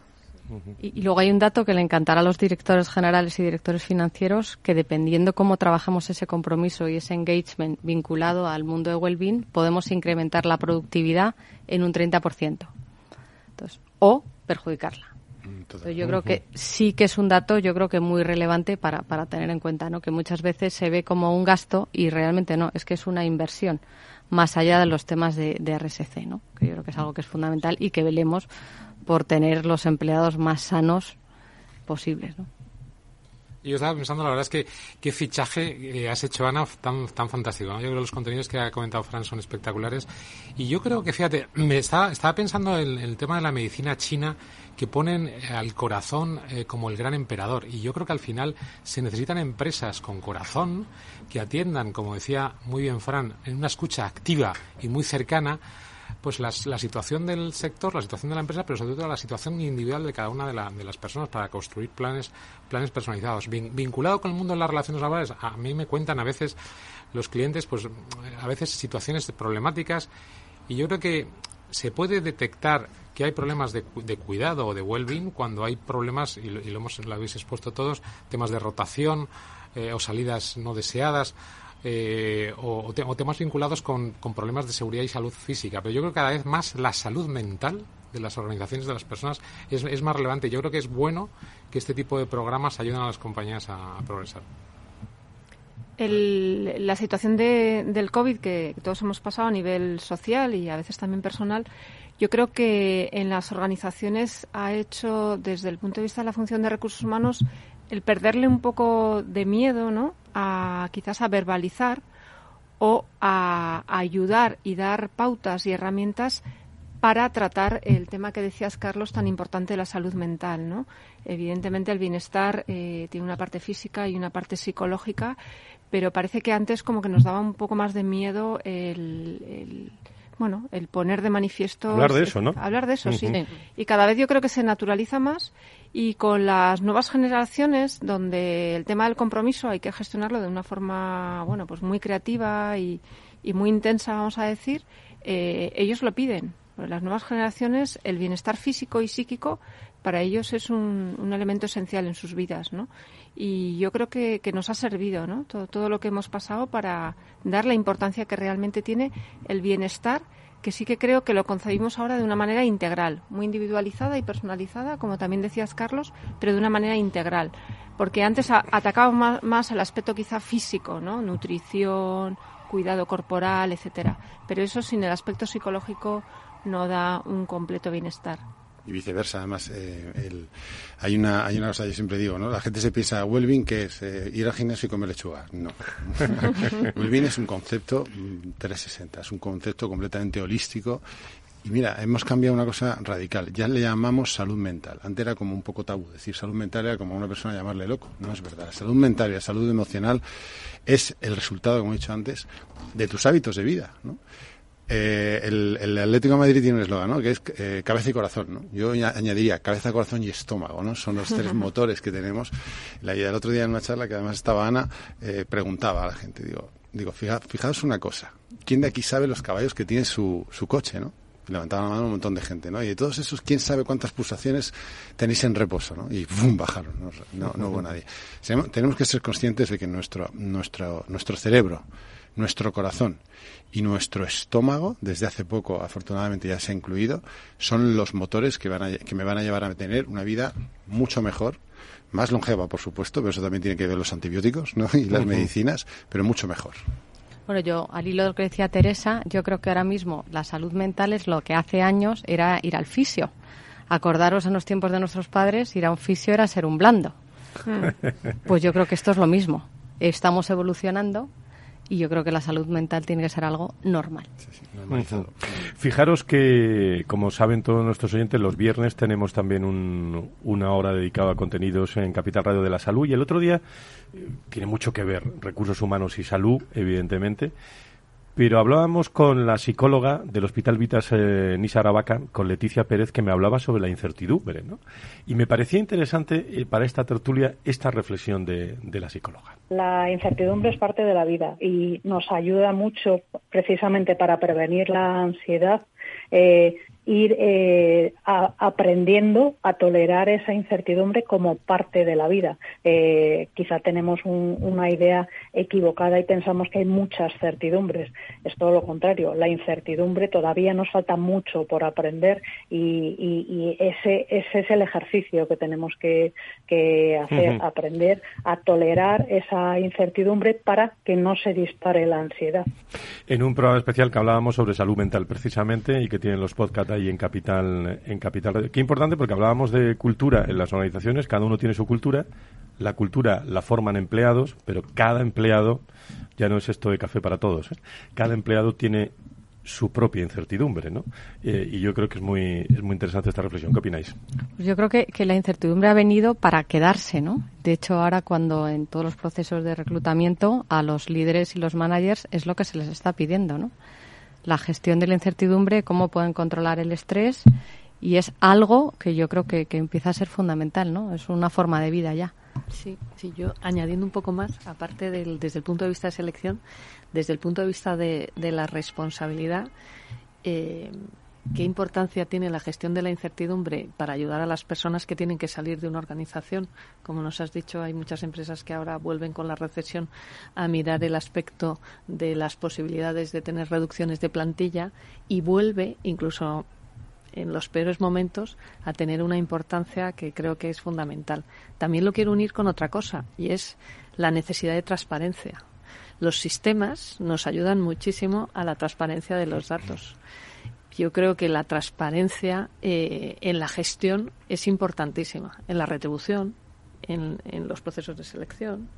Speaker 6: Y, luego hay un dato que le encantará a los directores generales y directores financieros, que dependiendo cómo trabajamos ese compromiso y ese engagement vinculado al mundo de Wellbeing, podemos incrementar la productividad en un 30%. Entonces, o perjudicarla. Entonces, yo creo que sí que es un dato, yo creo que muy relevante para, para tener en cuenta, ¿no? Que muchas veces se ve como un gasto y realmente no, es que es una inversión más allá de los temas de, RSC, ¿no? que yo creo que es algo que es fundamental y que velemos por tener los empleados más sanos posibles. ¿no?
Speaker 5: Yo estaba pensando, la verdad es que qué fichaje eh, has hecho, Ana, tan, tan fantástico. Yo creo que los contenidos que ha comentado Fran son espectaculares. Y yo creo que, fíjate, me estaba, estaba pensando en, el tema de la medicina china que ponen al corazón eh, como el gran emperador. Y yo creo que al final se necesitan empresas con corazón que atiendan, como decía muy bien Fran, en una escucha activa y muy cercana pues la situación del sector, la situación de la empresa, pero sobre todo la situación individual de cada una de, de las personas para construir planes, planes personalizados. vinculado con el mundo de las relaciones laborales, a mí me cuentan a veces los clientes, pues a veces situaciones problemáticas y yo creo que se puede detectar que hay problemas de, cuidado o de well-being cuando hay problemas, y lo, hemos, lo habéis expuesto todos, temas de rotación eh, o salidas no deseadas eh, o, temas vinculados con, problemas de seguridad y salud física. Pero yo creo que cada vez más la salud mental de las organizaciones, de las personas, es, más relevante. Yo creo que es bueno que este tipo de programas ayuden a las compañías a, progresar.
Speaker 7: la situación de, del COVID que todos hemos pasado a nivel social y a veces también personal, yo creo que en las organizaciones ha hecho, desde el punto de vista de la función de recursos humanos, el perderle un poco de miedo, ¿no? A quizás a verbalizar o a, ayudar y dar pautas y herramientas para tratar el tema que decías, Carlos, tan importante de la salud mental, ¿no? Evidentemente el bienestar eh, tiene una parte física y una parte psicológica, pero parece que antes como que nos daba un poco más de miedo el bueno, el poner de manifiesto.
Speaker 2: Hablar de eso, ¿no?
Speaker 7: Hablar de eso, sí. Y cada vez yo creo que se naturaliza más y con las nuevas generaciones, donde el tema del compromiso hay que gestionarlo de una forma, bueno, pues muy creativa y, muy intensa, vamos a decir, eh, ellos lo piden. Las nuevas generaciones, el bienestar físico y psíquico para ellos es un, un elemento esencial en sus vidas, ¿no? Y yo creo que, que nos ha servido, ¿no? Todo, todo lo que hemos pasado para dar la importancia que realmente tiene el bienestar que sí que creo que lo concebimos ahora de una manera integral, muy individualizada y personalizada, como también decías Carlos, pero de una manera integral. Porque antes atacaba más, más el aspecto quizá físico, ¿no? Nutrición, cuidado corporal, etcétera. Pero eso sin el aspecto psicológico no da un completo bienestar
Speaker 10: y viceversa. Además, eh, el, hay, una, hay una cosa que yo siempre digo, ¿no? La gente se piensa, well que es eh, ir al gimnasio y comer lechuga. No. well es un concepto 360, mm, es un concepto completamente holístico. Y mira, hemos cambiado una cosa radical. Ya le llamamos salud mental. Antes era como un poco tabú. Decir salud mental era como una persona llamarle loco. No es verdad. La salud mental y la salud emocional es el resultado, como he dicho antes, de tus hábitos de vida, ¿no? Eh, el, Atlético de Madrid tiene un eslogan, ¿no? Que es eh, cabeza y corazón, ¿no? Yo añadiría cabeza, corazón y estómago, ¿no? Son los tres motores que tenemos. La, el otro día en una charla que además estaba Ana, eh, preguntaba a la gente, digo, digo, fijaos una cosa, ¿quién de aquí sabe los caballos que tiene su, su coche, ¿no? Levantaban la mano un montón de gente, ¿no? Y de todos esos, ¿quién sabe cuántas pulsaciones tenéis en reposo, ¿no? Y ¡bum! bajaron, no, no, hubo nadie. Tenemos que ser conscientes de que nuestro, nuestro, nuestro cerebro, nuestro corazón y nuestro estómago, desde hace poco afortunadamente ya se ha incluido, son los motores que, van a, que me van a llevar a tener una vida mucho mejor, más longeva por supuesto, pero eso también tiene que ver los antibióticos ¿no? y las medicinas, pero mucho mejor.
Speaker 6: Bueno, yo, al hilo de lo que decía Teresa, yo creo que ahora mismo la salud mental es lo que hace años era ir al fisio. Acordaros en los tiempos de nuestros padres, ir a un fisio era ser un blando. Pues yo creo que esto es lo mismo. Estamos evolucionando y yo creo que la salud mental tiene que ser algo normal.
Speaker 2: Fijaros que, como saben todos nuestros oyentes, los viernes tenemos también una hora dedicada a contenidos en Capital Radio de la Salud y el otro día eh, tiene mucho que ver recursos humanos y salud, evidentemente. Pero hablábamos con la psicóloga del Hospital Vitas eh, Nisa con Leticia Pérez, que me hablaba sobre la incertidumbre, ¿no? Y me parecía interesante eh, para esta tertulia esta reflexión de, de, la psicóloga.
Speaker 11: La incertidumbre es parte de la vida y nos ayuda mucho precisamente para prevenir la ansiedad. Eh, ir eh, aprendiendo a tolerar esa incertidumbre como parte de la vida. Eh, quizá tenemos una idea equivocada y pensamos que hay muchas certidumbres. Es todo lo contrario. La incertidumbre todavía nos falta mucho por aprender y, ese, ese, es el ejercicio que tenemos que, hacer, aprender a tolerar esa incertidumbre para que no se dispare la ansiedad.
Speaker 2: En un programa especial que hablábamos sobre salud mental precisamente y que tienen los podcasts y en Capital, en Capital Qué importante porque hablábamos de cultura en las organizaciones, cada uno tiene su cultura, la cultura la forman empleados, pero cada empleado, ya no es esto de café para todos, ¿eh? cada empleado tiene su propia incertidumbre, ¿no? Eh, y yo creo que es muy, es muy interesante esta reflexión. ¿Qué opináis?
Speaker 6: Pues yo creo que, que, la incertidumbre ha venido para quedarse, ¿no? De hecho, ahora cuando en todos los procesos de reclutamiento a los líderes y los managers es lo que se les está pidiendo, ¿no? La gestión de la incertidumbre, cómo pueden controlar el estrés y es algo que yo creo que, empieza a ser fundamental, ¿no? Es una forma de vida ya.
Speaker 8: Sí, sí, yo añadiendo un poco más, aparte del, desde el punto de vista de selección, desde el punto de vista de, de la responsabilidad, eh, ¿Qué importancia tiene la gestión de la incertidumbre para ayudar a las personas que tienen que salir de una organización? Como nos has dicho, hay muchas empresas que ahora vuelven con la recesión a mirar el aspecto de las posibilidades de tener reducciones de plantilla y vuelve, incluso en los peores momentos, a tener una importancia que creo que es fundamental. También lo quiero unir con otra cosa y es la necesidad de transparencia. Los sistemas nos ayudan muchísimo a la transparencia de los datos yo creo que la transparencia eh, en la gestión es importantísima, en la retribución, en, los procesos de selección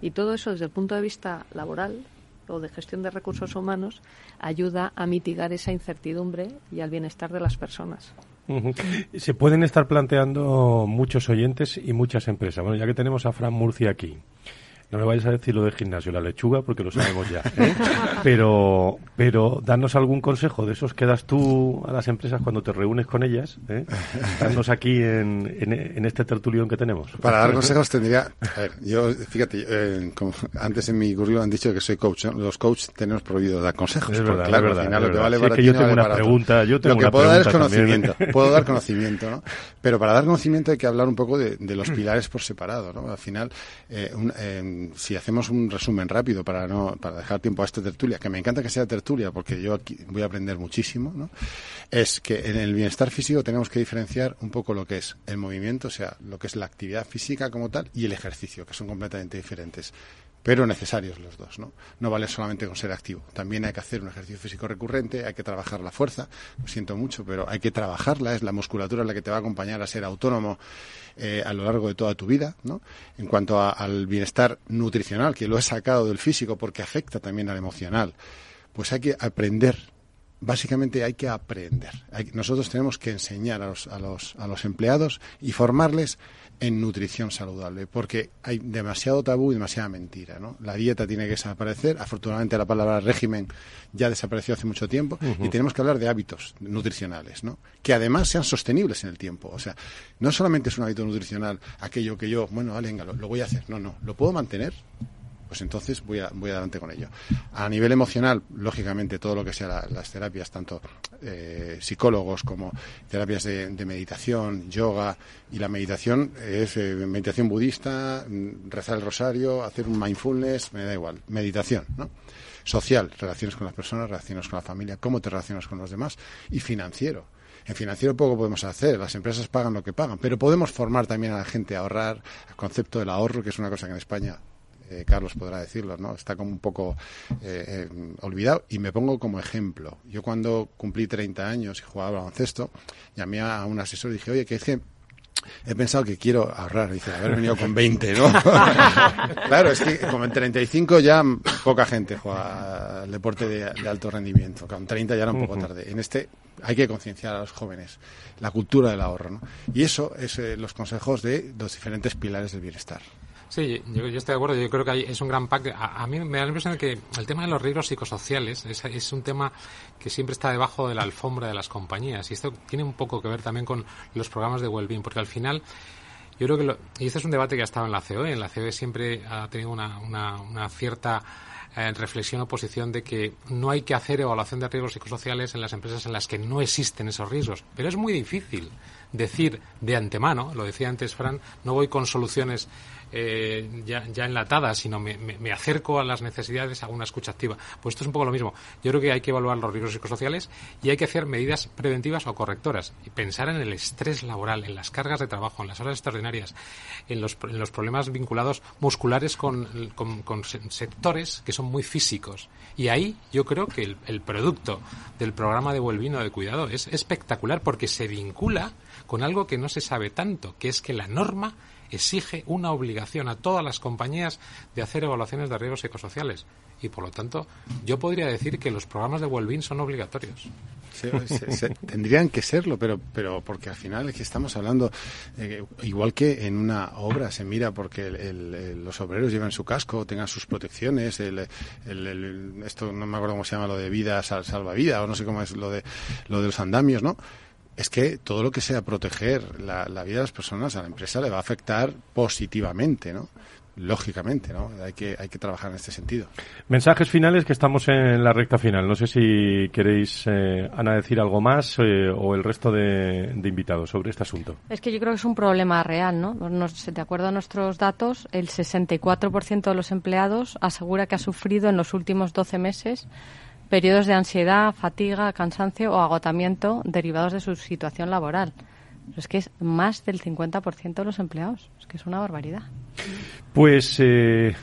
Speaker 8: y todo eso desde el punto de vista laboral o de gestión de recursos humanos ayuda a mitigar esa incertidumbre y al bienestar de las personas.
Speaker 2: Se pueden estar planteando muchos oyentes y muchas empresas. Bueno, ya que tenemos a Fran Murcia aquí, No me vayas a decir lo de gimnasio, la lechuga, porque lo sabemos ya. ¿eh? Pero, pero danos algún consejo de esos que das tú a las empresas cuando te reúnes con ellas. ¿eh? Danos aquí en, en, este tertulión que tenemos.
Speaker 10: Para dar consejos tendría... A ver, yo, fíjate, eh, antes en mi currículum han dicho que soy coach. Los coaches tenemos prohibido dar consejos.
Speaker 2: Es verdad, claro, al final lo que vale para ti yo tengo una pregunta, yo tengo
Speaker 10: Lo que puedo dar es conocimiento. Puedo dar conocimiento, ¿no? Pero para dar conocimiento hay que hablar un poco de, de los pilares por separado, ¿no? Al final, eh, un, eh, si hacemos un resumen rápido para no para dejar tiempo a esta tertulia, que me encanta que sea tertulia porque yo aquí voy a aprender muchísimo, ¿no? es que en el bienestar físico tenemos que diferenciar un poco lo que es el movimiento, o sea, lo que es la actividad física como tal, y el ejercicio, que son completamente diferentes pero necesarios los dos, ¿no? No vale solamente con ser activo. También hay que hacer un ejercicio físico recurrente, hay que trabajar la fuerza, lo siento mucho, pero hay que trabajarla, es la musculatura la que te va a acompañar a ser autónomo eh, a lo largo de toda tu vida, ¿no? En cuanto al bienestar nutricional, que lo he sacado del físico porque afecta también al emocional, pues hay que aprender básicamente hay que aprender. nosotros tenemos que enseñar a los, a, los, a los empleados y formarles en nutrición saludable, porque hay demasiado tabú y demasiada mentira. ¿no? La dieta tiene que desaparecer. Afortunadamente la palabra régimen ya desapareció hace mucho tiempo y tenemos que hablar de hábitos nutricionales, ¿no? que además sean sostenibles en el tiempo. O sea, no solamente es un hábito nutricional aquello que yo, bueno, vale, venga, lo voy a hacer. No, no, lo puedo mantener pues entonces voy, a, voy adelante con ello. A nivel emocional, lógicamente, todo lo que sea las terapias, tanto eh, psicólogos como terapias de, meditación, yoga, y la meditación es eh, meditación budista, mm, rezar el rosario, hacer un mindfulness, me da igual, meditación, ¿no? Social, relaciones con las personas, relaciones con la familia, cómo te relacionas con los demás, y financiero. En financiero poco podemos hacer, las empresas pagan lo que pagan, pero podemos formar también a la gente a ahorrar, el concepto del ahorro, que es una cosa que en España eh, Carlos podrá decirlo, ¿no? Está como un poco eh, eh, olvidado. Y me pongo como ejemplo. Yo cuando cumplí 30 años y jugaba baloncesto, llamé a un asesor y dije, oye, que es que he pensado que quiero ahorrar. Dice, haber venido con 20, ¿no? claro, es que como en 35 ya poca gente juega al deporte de, alto rendimiento. Con 30 ya era un poco tarde. En este hay que concienciar a los jóvenes la cultura del ahorro, ¿no? Y eso es los consejos de los diferentes pilares del bienestar.
Speaker 5: Sí, yo, estoy de acuerdo. Yo creo que es un gran pack. A, mí me da la impresión de que el tema de los riesgos psicosociales es, un tema que siempre está debajo de la alfombra de las compañías. Y esto tiene un poco que ver también con los programas de well-being, porque al final yo creo que, y este es un debate que ha estado en la COE, en la COE siempre ha tenido una, una, cierta eh, reflexión o posición de que no hay que hacer evaluación de riesgos psicosociales en las empresas en las que no existen esos riesgos. Pero es muy difícil decir de antemano, lo decía antes Fran, no voy con soluciones eh, ya, ya enlatada, sino me, acerco a las necesidades, a una escucha activa. Pues esto es un poco lo mismo. Yo creo que hay que evaluar los riesgos psicosociales y hay que hacer medidas preventivas o correctoras. Pensar en el estrés laboral, en las cargas de trabajo, en las horas extraordinarias, en los, en los problemas vinculados musculares con, con, sectores que son muy físicos. Y ahí yo creo que el, el producto del programa de Vuelvino de Cuidado es espectacular porque se vincula con algo que no se sabe tanto, que es que la norma exige una obligación a todas las compañías de hacer evaluaciones de riesgos psicosociales. Y por lo tanto, yo podría decir que los programas de Wellbeing son obligatorios.
Speaker 10: tendrían que serlo, pero, pero porque al final es que estamos hablando, eh, igual que en una obra se mira porque los obreros llevan su casco, tengan sus protecciones, esto no me acuerdo cómo se llama, lo de vida salvavidas, o no sé cómo es lo de, lo de los andamios, ¿no? Es que todo lo que sea proteger la, vida de las personas a la empresa le va a afectar positivamente, ¿no? Lógicamente, ¿no? Hay que, hay que trabajar en este sentido.
Speaker 2: Mensajes finales que estamos en la recta final. No sé si queréis, eh, Ana, decir algo más eh, o el resto de, invitados sobre este asunto.
Speaker 6: Es que yo creo que es un problema real, ¿no? de acuerdo a nuestros datos, el 64% de los empleados asegura que ha sufrido en los últimos 12 meses periodos de ansiedad, fatiga, cansancio o agotamiento derivados de su situación laboral. es que es más del 50% de los empleados. Es que es una barbaridad.
Speaker 2: Pues eh,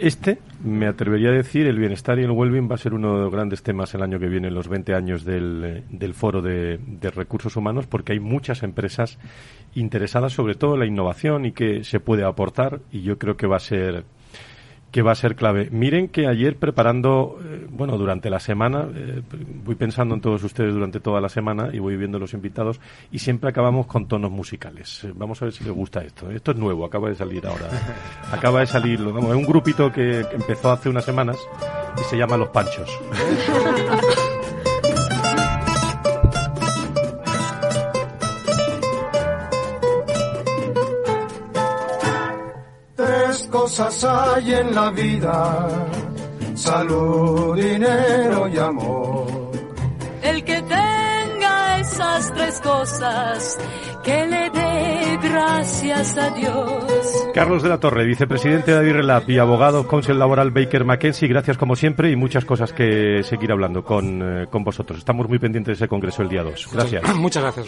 Speaker 2: este, me atrevería a decir, el bienestar y el well va a ser uno de los grandes temas el año que viene, en los 20 años del, eh, del Foro de, de, Recursos Humanos, porque hay muchas empresas interesadas sobre todo en la innovación y que se puede aportar y yo creo que va a ser que va a ser clave. Miren que ayer preparando, eh, bueno, durante la semana, eh, voy pensando en todos ustedes durante toda la semana y voy viendo los invitados y siempre acabamos con tonos musicales. Eh, vamos a ver si les gusta esto. Esto es nuevo, acaba de salir ahora. acaba de salir, vamos, es un grupito que empezó hace unas semanas y se llama Los Panchos.
Speaker 12: cosas hay en la vida, salud, dinero y amor.
Speaker 13: El que tenga esas tres cosas, que le dé gracias a Dios.
Speaker 2: Carlos de la Torre, vicepresidente de Adirrelab y abogado counsel laboral Baker McKenzie, gracias como siempre y muchas cosas que seguir hablando con, eh, con vosotros. Estamos muy pendientes de ese congreso el día 2. Gracias.
Speaker 5: Muchas gracias.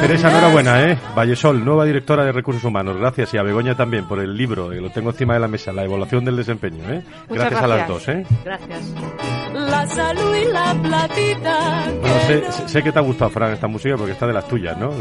Speaker 2: Teresa, enhorabuena, ¿eh? Vallesol, nueva directora de Recursos Humanos. Gracias. Y a Begoña también por el libro, que lo tengo encima de la mesa, la evaluación del desempeño, ¿eh? Gracias, a las dos, ¿eh?
Speaker 13: Gracias. La salud y la platita.
Speaker 2: sé, sé, que te ha gustado, Fran, esta música porque está de las tuyas, ¿no?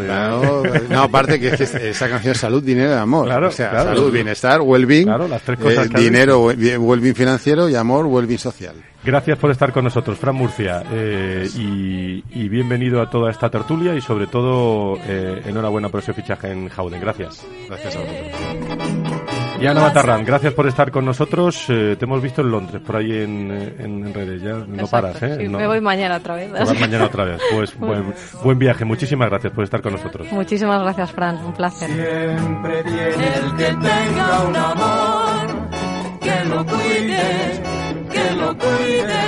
Speaker 10: no, aparte que, es que esa canción es salud, dinero y amor. Claro, o sea, salud, bienestar, well-being.
Speaker 2: Claro, las tres cosas.
Speaker 10: Eh, dinero, well-being financiero y amor, well-being social.
Speaker 2: Gracias por estar con nosotros, Fran Murcia, eh, y, bienvenido a toda esta tertulia y sobre todo eh, enhorabuena por ese fichaje en Jauden. Gracias.
Speaker 10: Gracias a vosotros.
Speaker 2: Y Ana Matarrán, gracias por estar con nosotros. Eh, te hemos visto en Londres, por ahí en, redes. Ya no paras, ¿eh?
Speaker 6: me voy mañana otra vez.
Speaker 2: mañana otra vez. Pues buen, buen, viaje. Muchísimas gracias por estar con nosotros.
Speaker 6: Muchísimas gracias, Fran. Un placer.
Speaker 12: Siempre tiene el que tenga un amor, que lo cuide, que lo cuide.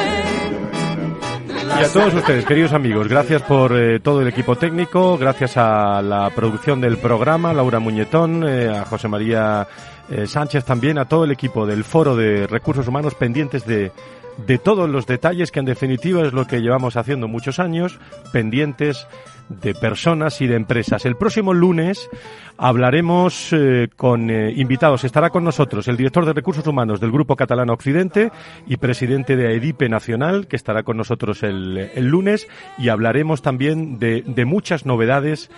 Speaker 2: Y a todos ustedes, queridos amigos, gracias por eh, todo el equipo técnico, gracias a la producción del programa, Laura Muñetón, eh, a José María eh, Sánchez también, a todo el equipo del Foro de Recursos Humanos pendientes de, de todos los detalles que en definitiva es lo que llevamos haciendo muchos años, pendientes de personas y de empresas. El próximo lunes hablaremos eh, con eh, invitados. Estará con nosotros el director de Recursos Humanos del Grupo Catalán Occidente y presidente de AEDIPE Nacional, que estará con nosotros el, el lunes, y hablaremos también de, de muchas novedades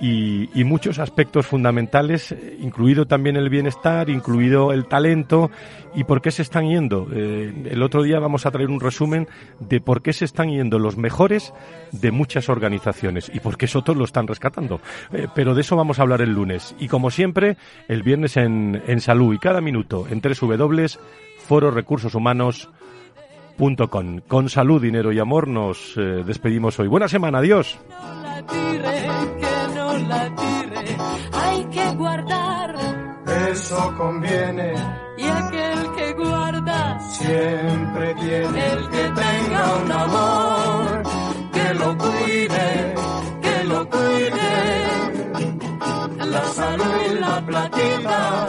Speaker 2: y, y, muchos aspectos fundamentales, incluido también el bienestar, incluido el talento y por qué se están yendo. Eh, el otro día vamos a traer un resumen de por qué se están yendo los mejores de muchas organizaciones y por qué otros lo están rescatando. Eh, pero de eso vamos a hablar el lunes. Y como siempre, el viernes en, en salud y cada minuto en www.fororecursoshumanos.com. Con salud, dinero y amor nos eh, despedimos hoy. Buena semana, adiós
Speaker 13: hay que guardar.
Speaker 12: Eso conviene.
Speaker 13: Y aquel que guarda
Speaker 12: siempre tiene.
Speaker 13: El que tenga un amor,
Speaker 12: que lo cuide, que lo cuide. La salud y la platita,